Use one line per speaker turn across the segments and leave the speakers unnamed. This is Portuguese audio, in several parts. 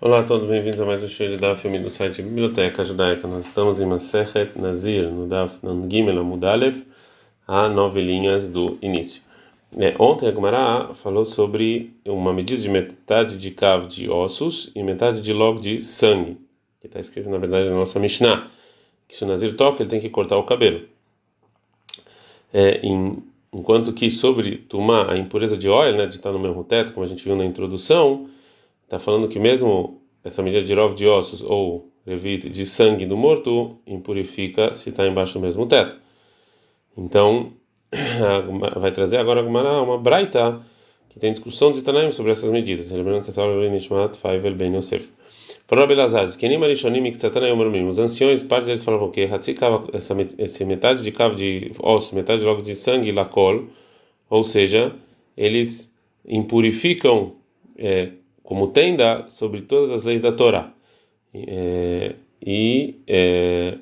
Olá a todos, bem-vindos a mais um show de Daf filme do site Biblioteca Judaica. Nós estamos em Masechet Nazir, no Daf Gimel Amudalev, a nove linhas do início. É, ontem a Gemara falou sobre uma medida de metade de cav de ossos e metade de log de sangue, que está escrito na verdade na nossa Mishnah, que se o Nazir toca ele tem que cortar o cabelo. É, em, enquanto que sobre Tumá, a impureza de óleo, né, de estar no mesmo teto, como a gente viu na introdução, Está falando que mesmo essa medida de rov de ossos ou de sangue do morto impurifica se está embaixo do mesmo teto. Então, vai trazer agora uma, uma braita que tem discussão de Tanaim sobre essas medidas. Lembrando que essa aula é Nishmat Faivel Ben Yosef. Para Belazar, que nem Marishonim que Os anciões, parte deles falavam que essa, essa metade de cavo de osso, metade logo de sangue, lacol, ou seja, eles impurificam é, como tenda sobre todas as leis da Torá é, e é,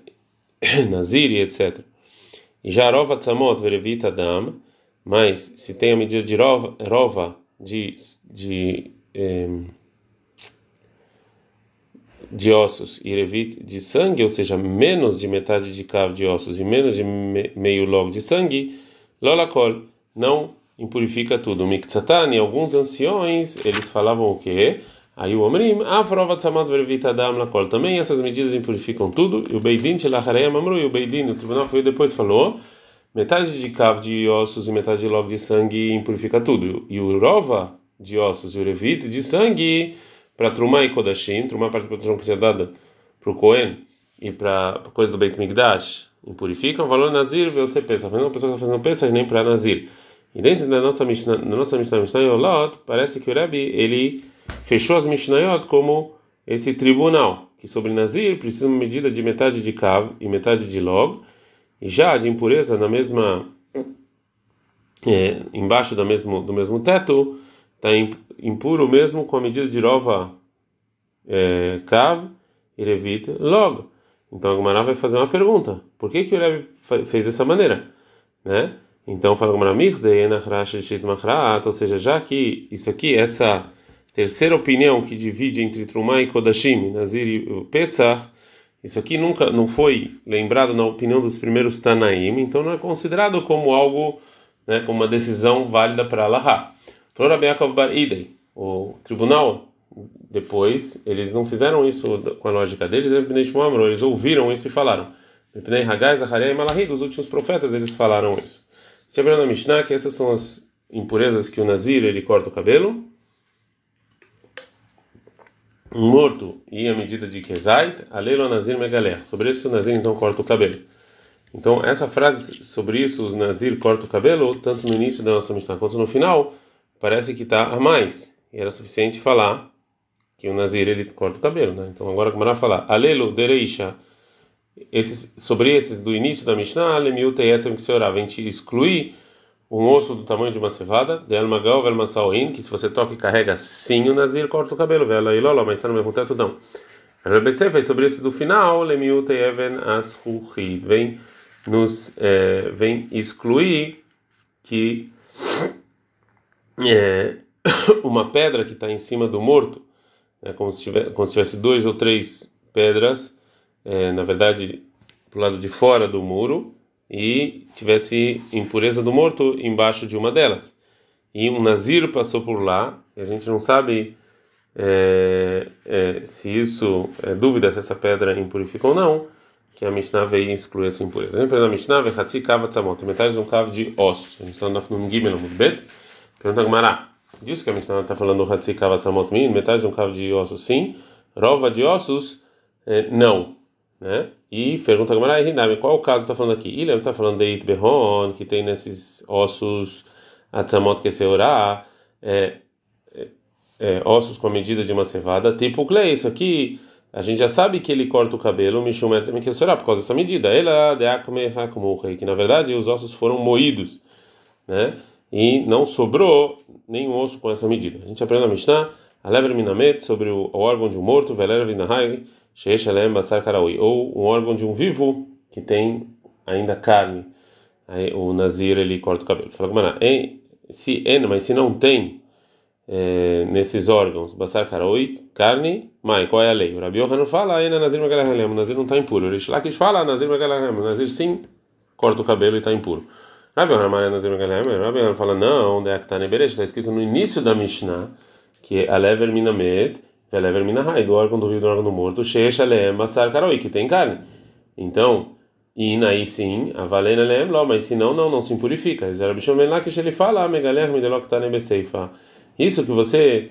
Nazir e etc. Já rova tzamot verevita dam, mas se tem a medida de rova, rova de de é, de ossos e revit de sangue, ou seja, menos de metade de cavo de ossos e menos de me, meio log de sangue, lolakol, não impurifica tudo. Miktsatani, alguns anciões, eles falavam o quê? Aí o Omrim, Avrova Tzamad Vervita Dam Lakol. Também essas medidas impurificam tudo. E o Beidin Telachareia Mamru, e o Beidin, o tribunal foi depois falou: metade de cavo de ossos e metade de logo de sangue impurifica tudo. E o Rova de ossos e o Revit de sangue, para Trumá e Kodashim, Trumá para a proteção que tinha dada para o Cohen e para a coisa do Beit Migdash, impurificam. Valor Nazir, você pensa, não, a pessoa está fazendo pensa nem para Nazir. E dentro da nossa Mishnah, na nossa Mishnah, Mishnah Yolot, parece que o Rebbe ele fechou as Mishnayot como esse tribunal, que sobre Nazir precisa uma medida de metade de Kav e metade de Log, e já de impureza na mesma é, embaixo do mesmo do mesmo teto está impuro mesmo com a medida de Rova é, Kav e Levita Log. Então a Gumara vai fazer uma pergunta: por que que o Rebbe fez dessa maneira, né? Então fala como ou seja, já que isso aqui, essa terceira opinião que divide entre Trumá e Kodashim, Nazir e Pesach, isso aqui nunca não foi lembrado na opinião dos primeiros Tanaim, então não é considerado como algo, né, como uma decisão válida para Allah. O tribunal depois eles não fizeram isso com a lógica deles, eles ouviram isso e falaram. Dos últimos profetas eles falaram isso. Lembrando na Mishnah que essas são as impurezas que o Nazir ele corta o cabelo. Morto e a medida de Kezait, Aleilo Nazir Megaler. Sobre isso o Nazir então corta o cabelo. Então essa frase sobre isso, os Nazir corta o cabelo, tanto no início da nossa Mishnah quanto no final, parece que está a mais. E era suficiente falar que o Nazir ele corta o cabelo, né? Então agora como vai falar, Alelo Dereisha esses, sobre esses do início da Mishnah, Lemiut Yetzem que se orava, a gente exclui um osso do tamanho de uma cevada, de Almagal, Velmasauin, que se você toca e carrega sim o Nazir, corta o cabelo, Vela e Lola, mas está no mesmo teto, não. RBC fez sobre esse do final, Lemiut Even Asruhi, vem nos é, vem excluir que é, uma pedra que está em cima do morto, é como se, tivesse, como se tivesse dois ou três pedras é, na verdade, para o lado de fora do muro e tivesse impureza do morto embaixo de uma delas. E um nazir passou por lá, a gente não sabe é, é, se isso é dúvida se essa pedra impurifica ou não, que a Mishnah veio excluir essa impureza. Exemplo da Mishnah, Vechatzi Kava Tzamot, metade de um cavo de ossos. A gente está no Gimel Bet. Pergunta Gumará. Diz que a Mishnah está falando do Hatzi Kava Tzamot metade de um cavo de ossos, sim. Rova de ossos, não né? E pergunta a Gamara, qual o caso está falando aqui? Ele está falando de Itbehon, que tem nesses ossos Atzamot que seurá, é, é, é, ossos com a medida de uma cevada, tipo Klei, isso aqui a gente já sabe que ele corta o cabelo, Mishum que seurá, por causa dessa medida. Ela que na verdade os ossos foram moídos, né? E não sobrou nenhum osso com essa medida. A gente aprende na Mishnah, Alever Minamet, sobre o, o órgão de um morto, Veler Vinahai, Sheishalem Basar Karaui, ou um órgão de um vivo que tem ainda carne. Aí o Nazir ele corta o cabelo. Fala, mano, se mas se não tem é, nesses órgãos, basar karoi, carne, mãe, qual é a lei? O Rabi Yohanan fala, ainda Nazir Megalahem, Nazir não está impuro. O Rish Lakish fala, Nazir Megalahem, Nazir sim, corta o cabelo e está impuro. Rabi Yohanan Nazir Megalahem, Rabi Yohanan fala, não, onde é que está Neberesh? Está escrito no início da Mishnah, que é Alever Minamed, Velever Minahai, do órgão do vivo do órgão do morto, Sheesh Aleem, Basar karoi, que tem carne. Então, e aí sim, a valena lem mas se não, não, não se impurifica. ele fala, Isso que você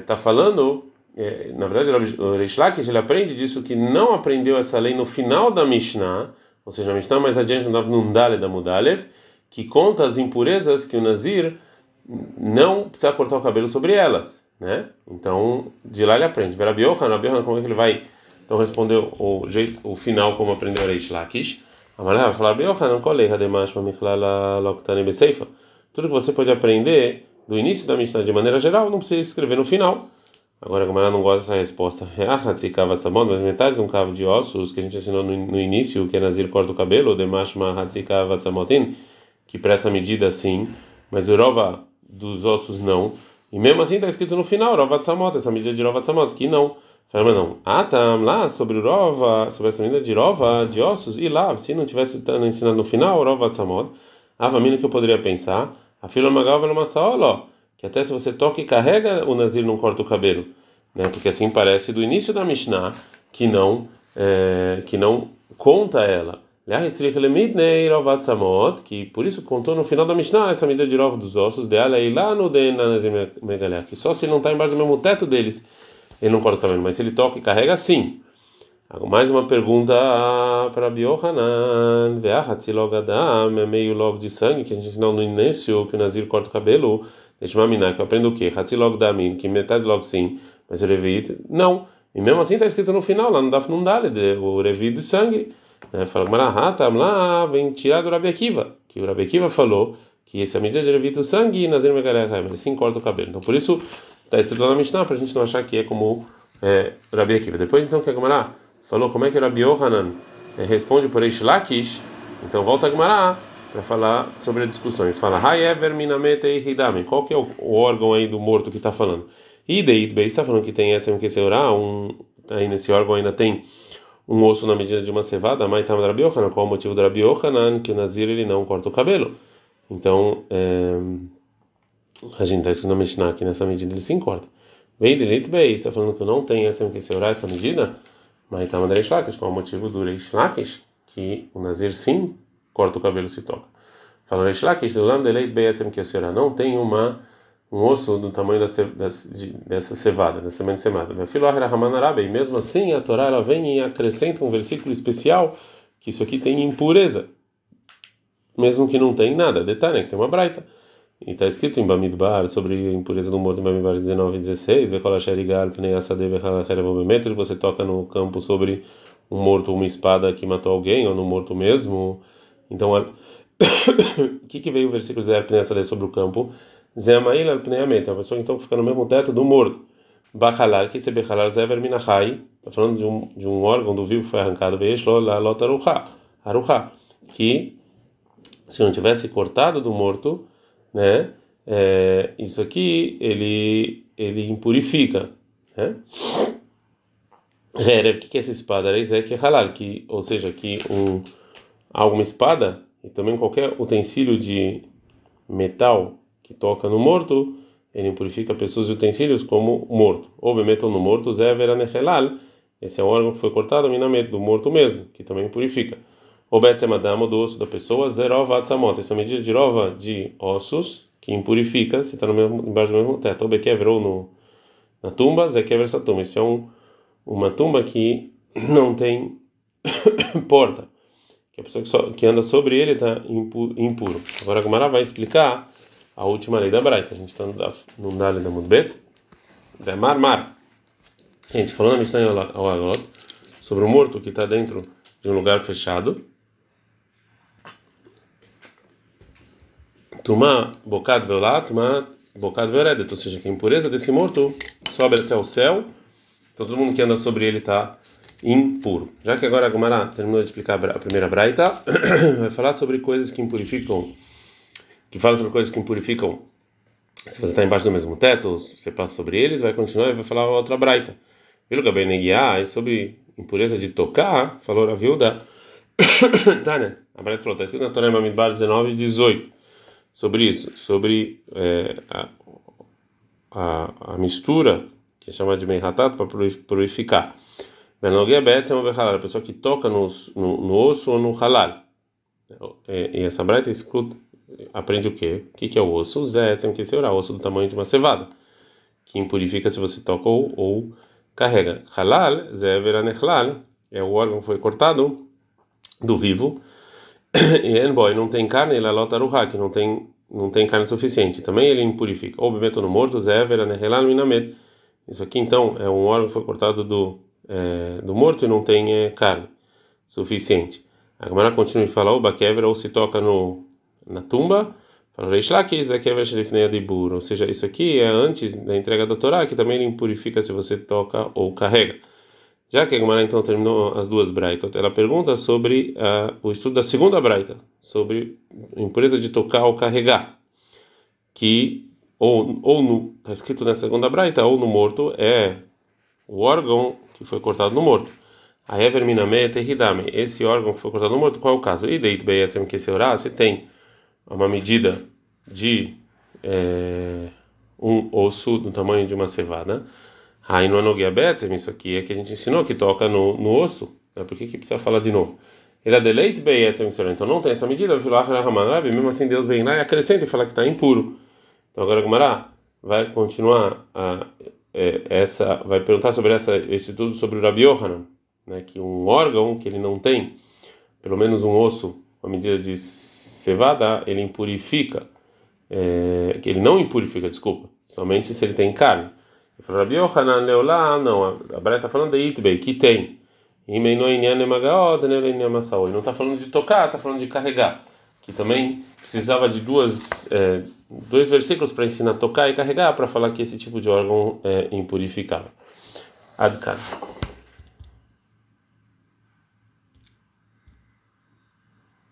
está é, falando, é, na verdade, o Reish Lakish ele aprende disso que não aprendeu essa lei no final da Mishnah, ou seja, a Mishnah mais adiante no Nundale da Mudalev, que conta as impurezas que o Nazir não precisa cortar o cabelo sobre elas, né? Então, de lá ele aprende. Vera Biohan, como é que ele vai então respondeu o jeito, o final como aprendeu Reish Lakish. Amalha vai falar Beohanan koleha demashma michlala loktani beseifa. Tudo que você pode aprender do início da Mishnah de maneira geral, não precisa escrever no final. Agora, a Gamara não gosta dessa resposta. Mas metade de um cavo de ossos que a gente ensinou no, no início, que é Nazir corta o cabelo, Demashma Hatzikava Tzamotin, que presta medida assim, mas o Rova dos ossos não. E mesmo assim está escrito no final, Rova Tzamot, essa medida de Rova Tzamot, que não. Fala, não. Ah, tá, lá sobre Rova, sobre essa menina de Rova, de ossos, e lá, se não tivesse ensinado no final, Rova Tzamod, a família que eu poderia pensar, a fila Magal vai uma ó, que até se você toca e carrega, o Nazir não corta o cabelo, né? Porque assim parece do início da Mishnah, que não, é, que não conta ela. Que por isso contou no final da Mishnah essa medida de Rova dos ossos dela e lá no que só se ele não está embaixo do mesmo teto deles ele não corta cabelo, mas se ele toca e carrega, sim. Mais uma pergunta para Biohanan, é meio logo de sangue, que a gente ensinou no início que o Nazir corta o cabelo. Deixa eu que eu aprendo o quê? Hatzilogdamin, que metade logo sim, mas o Revit, não. E mesmo assim está escrito no final, lá no Daf Nundale, o Revit de sangue. Fala, Marahatam, lá vem tirar do Rabi Akiva, que o Rabi Akiva falou que essa medida de Revit do sangue e Nazir Megarech, ele sim corta o cabelo. Então por isso Está escrito lá na Mishnah para a gente não achar que é como é, Rabi Akiva. Depois então que a Gemara falou como é que Rabi Yohanan é, responde por Eish Lakish, então volta a Gemara para falar sobre a discussão e fala Hayever minamete hidame. Qual que é o, o, órgão aí do morto que está falando? E Ideit Beis está falando que tem Keseurá, um aí nesse órgão ainda tem um osso na medida de uma cevada, mas tá Rabi. Qual o motivo do Rabi? Que o Nazir ele não corta o cabelo. Então, é, a gente está escrito na Mishnah nessa medida ele se encorda. Vem de bem, está falando que não tem essa que se orar essa medida, mas mandando Lakish, qual o motivo do Reish? Que o Nazir sim corta o cabelo se toca. Falando Reish do lado de Beatem que a não tem uma um osso do tamanho dessa, dessa cevada, dessa semente semada. Meu filho e mesmo assim a Torá ela vem e acrescenta um versículo especial que isso aqui tem impureza, mesmo que não tem nada. Detalhe, que tem uma braita. E está escrito em Bamidbar sobre a impureza do morto em Bamidbar 19 e 16, você toca no campo sobre um morto uma espada que matou alguém, ou no morto mesmo. Então, o que, que veio o versículo dizer sobre o campo? Zemail al pneiamet, a pessoa então fica no mesmo teto do morto. Bachalar, que se bechalar zever minachai, está falando de um, de um órgão do vivo que foi arrancado, veishlo la lotaruha, aruha, que se não tivesse cortado do morto, né? É, isso aqui ele ele impurifica, né? o que é essa espada? Que halal, que ou seja, que um alguma espada e também qualquer utensílio de metal que toca no morto, ele impurifica pessoas e utensílios como morto. Ou metal no morto, zevera nechelal, esse é um órgão que foi cortado minamet do morto mesmo, que também purifica. O betsemadamo do osso da pessoa, zerova atzamot. Essa medida de rova de ossos que impurifica se está embaixo do mesmo teto. O bekever ou no, na tumba, essa tumba. Isso é um, uma tumba que não tem porta. Que a pessoa que, so, que anda sobre ele está impuro. Agora a Gumara vai explicar a última lei da Braita. A gente está no Dali da Mudbet. Da Mar Mar. Gente, falando a Mishnah ao Agot sobre o morto que está dentro de um lugar fechado. Tumá bocado veolá, tumá bocado veoredet, ou seja, que a impureza desse morto sobe até o céu, então todo mundo que anda sobre ele está impuro. Já que agora a Gomara terminou de explicar a primeira braita, vai falar sobre coisas que impurificam, que fala sobre coisas que impurificam Se você está embaixo do mesmo teto, você passa sobre eles, vai continuar e vai falar outra braita. Pelo Gaben Neguiá, e sobre impureza de tocar, falou a viúva. tá, né? A braita falou, está escrito na Torá Mamidbar 19 e 18 sobre isso, sobre é, a, a, a, mistura, que é chamada de Meihatat, para purificar. A pessoa que toca no, no, no osso ou no halal. E, essa braita escuta aprende o quê? O que, que é o osso? O Zé, que é o osso do tamanho de uma cevada, que impurifica se você toca ou, ou carrega. Halal, Zé veranechlal, é o órgão que foi cortado do vivo, e boy não tem carne, ele alota ruha, que não tem não tem carne suficiente. Também ele impurifica. Ou bebeto no morto, Zé veranechlal minamet. Isso aqui então é um órgão que foi cortado do é, do morto e não tem é, carne suficiente. A Gemara continua a falar, o baquebra ou se toca no na tumba, ou seja, isso aqui é antes da entrega da Torá, que também ele impurifica se você toca ou carrega. Já que a Gemara então terminou as duas braitas, ela pergunta sobre uh, o estudo da segunda braita, sobre impureza de tocar ou carregar, que ou ou está escrito na segunda braita ou no morto é o órgão que foi cortado no morto. A Everminame esse órgão que foi cortado no morto, qual é o caso? E deit beyatzem que se orar, se tem uma medida de é, um osso do tamanho de uma cevada. Aí no isso aqui é que a gente ensinou que toca no, no osso. Né? Por que, que precisa falar de novo? Ele é deleite beyetzem, então não tem essa medida. Mesmo assim, Deus vem lá e acrescenta e fala que está impuro. Então agora Gumará vai continuar a, é, essa, vai perguntar sobre essa, esse estudo sobre o Rabi Yohanan, né? Que um órgão que ele não tem, pelo menos um osso, uma medida de cevada, ele impurifica, é, ele não impurifica, desculpa, somente se ele tem carne. Rabi Yohanan Leolá, não, a Braia está falando de Itbei, que tem. E não está falando de tocar, está falando de carregar. Que também precisava de duas, é, dois versículos para ensinar a tocar e carregar, para falar que esse tipo de órgão é impurificável. Adkan.